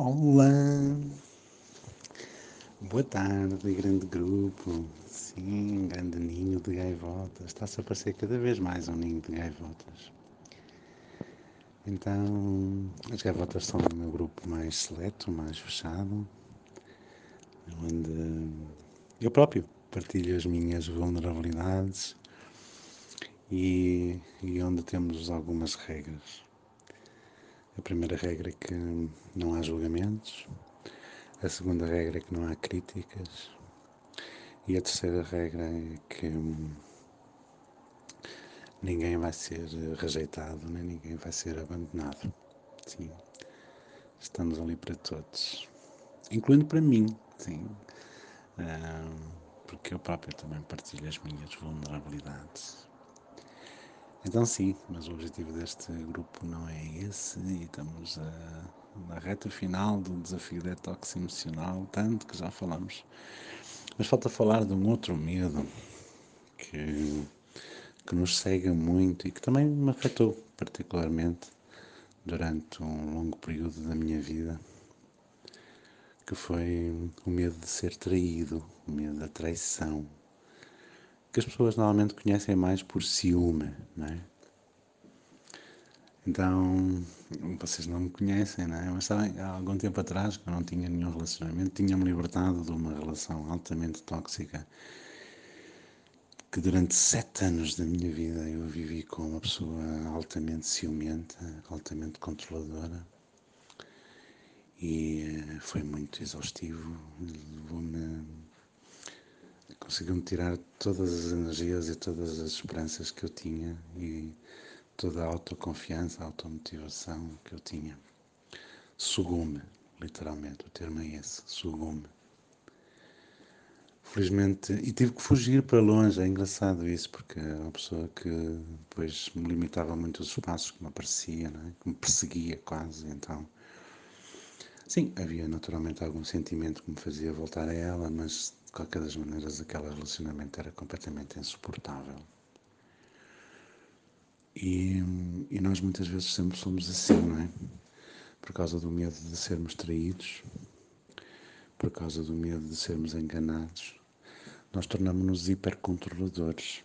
Olá! Boa tarde, grande grupo. Sim, grande ninho de gaivotas. Está-se a aparecer cada vez mais um ninho de gaivotas. Então, as gaivotas são o meu grupo mais seleto, mais fechado, onde eu próprio partilho as minhas vulnerabilidades e, e onde temos algumas regras. A primeira regra é que não há julgamentos, a segunda regra é que não há críticas. E a terceira regra é que ninguém vai ser rejeitado, nem ninguém vai ser abandonado. Sim, estamos ali para todos, incluindo para mim, sim, porque eu próprio também partilho as minhas vulnerabilidades. Então sim, mas o objetivo deste grupo não é esse e estamos a, na reta final do desafio detox emocional, tanto que já falamos. Mas falta falar de um outro medo que, que nos cega muito e que também me afetou particularmente durante um longo período da minha vida, que foi o medo de ser traído, o medo da traição, que as pessoas normalmente conhecem mais por ciúme, não é? Então, vocês não me conhecem, não é? Mas sabem, há algum tempo atrás, que eu não tinha nenhum relacionamento, tinha-me libertado de uma relação altamente tóxica, que durante sete anos da minha vida eu vivi com uma pessoa altamente ciumenta, altamente controladora, e eh, foi muito exaustivo, levou-me conseguiu-me tirar todas as energias e todas as esperanças que eu tinha e toda a autoconfiança, a automotivação que eu tinha. Sugou-me, literalmente, o termo é esse, sugou-me. Felizmente, e tive que fugir para longe, é engraçado isso, porque é uma pessoa que depois me limitava muito os espaços que me aparecia, é? que me perseguia quase, então... Sim, havia naturalmente algum sentimento que me fazia voltar a ela, mas de qualquer das maneiras, aquele relacionamento era completamente insuportável. E, e nós muitas vezes sempre somos assim, não é? Por causa do medo de sermos traídos, por causa do medo de sermos enganados, nós tornamos-nos hipercontroladores.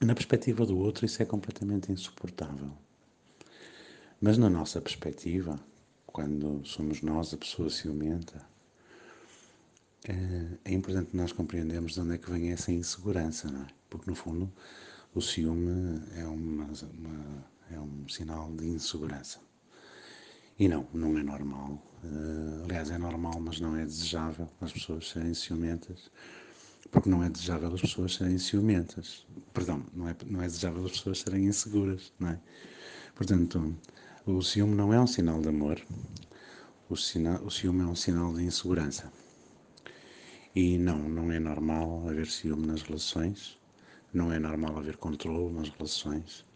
Na perspectiva do outro, isso é completamente insuportável. Mas na nossa perspectiva, quando somos nós a pessoa ciumenta, é, é importante nós compreendermos de onde é que vem essa insegurança, não é? Porque, no fundo, o ciúme é, uma, uma, é um sinal de insegurança. E não, não é normal. Uh, aliás, é normal, mas não é desejável as pessoas serem ciumentas, porque não é desejável as pessoas serem ciumentas. Perdão, não é, não é desejável as pessoas serem inseguras, não é? Portanto, o ciúme não é um sinal de amor, o, sina, o ciúme é um sinal de insegurança. E não, não é normal haver ciúme nas relações, não é normal haver controle nas relações,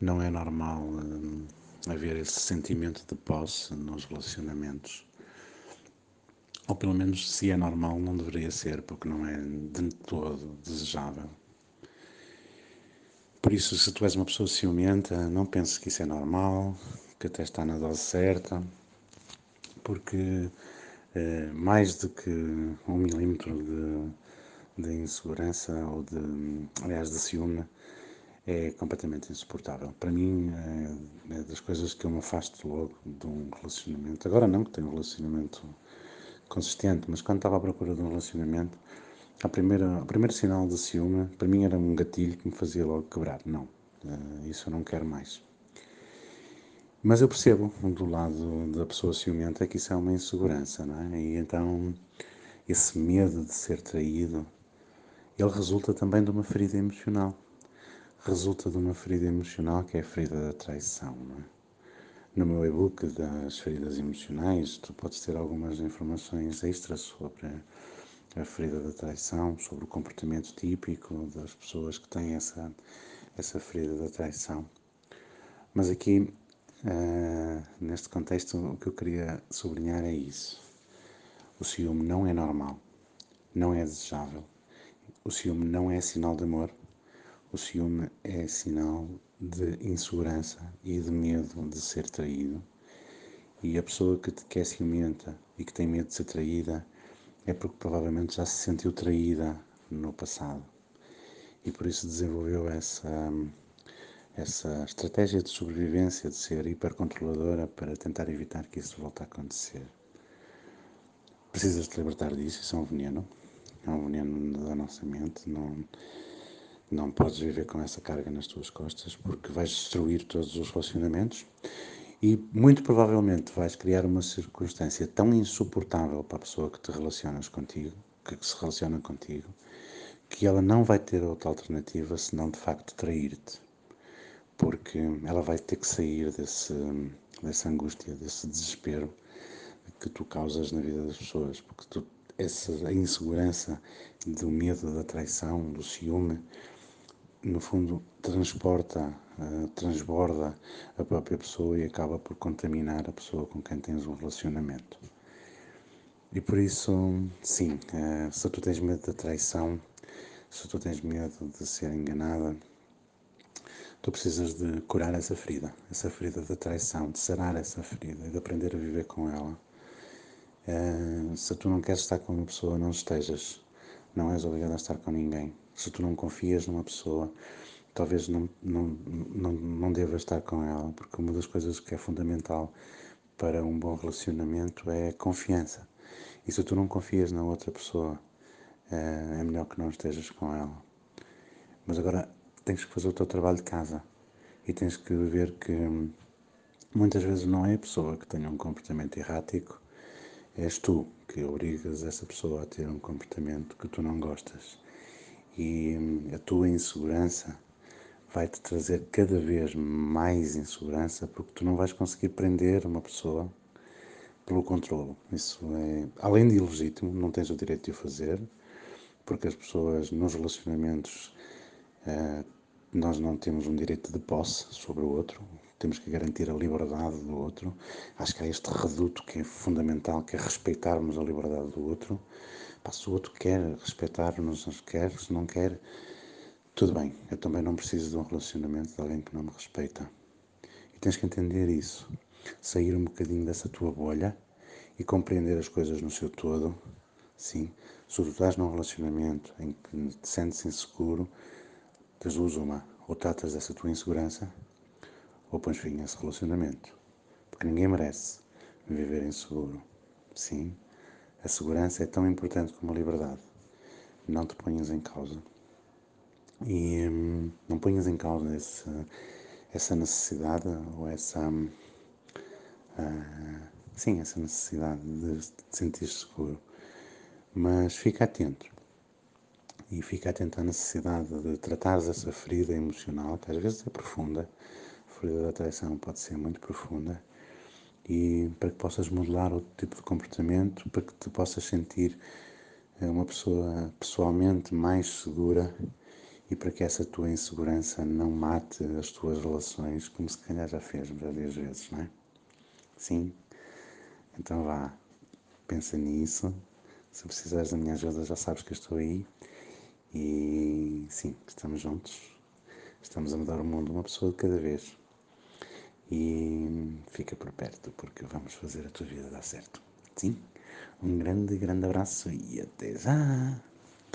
não é normal hum, haver esse sentimento de posse nos relacionamentos. Ou pelo menos, se é normal, não deveria ser, porque não é de todo desejável. Por isso, se tu és uma pessoa ciumenta, não penses que isso é normal, que até está na dose certa, porque eh, mais do que um milímetro de, de insegurança ou de, aliás, de ciúme, é completamente insuportável. Para mim, é, é, das coisas que eu me afasto logo de um relacionamento. Agora não, que tenho um relacionamento consistente, mas quando estava à procura de um relacionamento, a primeira, o primeiro sinal de ciúme, para mim era um gatilho que me fazia logo quebrar. Não, eh, isso eu não quero mais. Mas eu percebo, do lado da pessoa ciumenta, que isso é uma insegurança, não é? E então, esse medo de ser traído, ele resulta também de uma ferida emocional. Resulta de uma ferida emocional que é a ferida da traição, não é? No meu e-book das feridas emocionais, tu podes ter algumas informações extras sobre a ferida da traição, sobre o comportamento típico das pessoas que têm essa, essa ferida da traição. Mas aqui Uh, neste contexto, o que eu queria sublinhar é isso. O ciúme não é normal, não é desejável. O ciúme não é sinal de amor. O ciúme é sinal de insegurança e de medo de ser traído. E a pessoa que, que é ciumenta e que tem medo de ser traída é porque provavelmente já se sentiu traída no passado e por isso desenvolveu essa, essa estratégia de sobrevivência, de ser hipercontroladora para tentar evitar que isso volte a acontecer. Precisas te libertar disso, isso é um veneno, é um veneno da nossa mente, não, não podes viver com essa carga nas tuas costas porque vais destruir todos os relacionamentos e muito provavelmente vais criar uma circunstância tão insuportável para a pessoa que te relacionas contigo, que se relaciona contigo, que ela não vai ter outra alternativa senão de facto trair-te. Porque ela vai ter que sair desse, dessa angústia, desse desespero que tu causas na vida das pessoas. Porque tu, essa insegurança do medo da traição, do ciúme, no fundo transporta, uh, transborda a própria pessoa e acaba por contaminar a pessoa com quem tens um relacionamento. E por isso, sim, uh, se tu tens medo da traição, se tu tens medo de ser enganada, tu precisas de curar essa ferida, essa ferida da traição, de sarar essa ferida de aprender a viver com ela. Uh, se tu não queres estar com uma pessoa, não estejas. Não és obrigado a estar com ninguém. Se tu não confias numa pessoa, talvez não, não, não, não devas estar com ela, porque uma das coisas que é fundamental para um bom relacionamento é confiança. E se tu não confias na outra pessoa, é, é melhor que não estejas com ela. Mas agora tens que fazer o teu trabalho de casa e tens que ver que muitas vezes não é a pessoa que tenha um comportamento errático, és tu que obrigas essa pessoa a ter um comportamento que tu não gostas. E hum, a tua insegurança vai-te trazer cada vez mais insegurança porque tu não vais conseguir prender uma pessoa pelo controle. Isso é, além de ilegítimo, não tens o direito de o fazer, porque as pessoas nos relacionamentos uh, nós não temos um direito de posse sobre o outro, temos que garantir a liberdade do outro. Acho que há este reduto que é fundamental, que é respeitarmos a liberdade do outro. Se o outro quer respeitar-nos, quer, se não quer, tudo bem. Eu também não preciso de um relacionamento de alguém que não me respeita. E tens que entender isso. Sair um bocadinho dessa tua bolha e compreender as coisas no seu todo. Sim, se tu estás num relacionamento em que te sentes inseguro, duas uma. Ou tratas dessa tua insegurança, ou pões fim a esse relacionamento. Porque ninguém merece viver inseguro. Sim, a segurança é tão importante como a liberdade. Não te ponhas em causa. E hum, não ponhas em causa esse, essa necessidade ou essa. Hum, uh, sim, essa necessidade de te sentir seguro. Mas fica atento. E fica atento à necessidade de tratares essa ferida emocional, que às vezes é profunda. A ferida da traição pode ser muito profunda e para que possas modelar outro tipo de comportamento, para que te possas sentir eh, uma pessoa pessoalmente mais segura e para que essa tua insegurança não mate as tuas relações, como se calhar já fez várias vezes, não é? Sim? Então vá, pensa nisso. Se precisares da minha ajuda, já sabes que eu estou aí. E sim, estamos juntos. Estamos a mudar o mundo uma pessoa de cada vez. E fica por perto, porque vamos fazer a tua vida dar certo. Sim? Um grande, grande abraço e até já!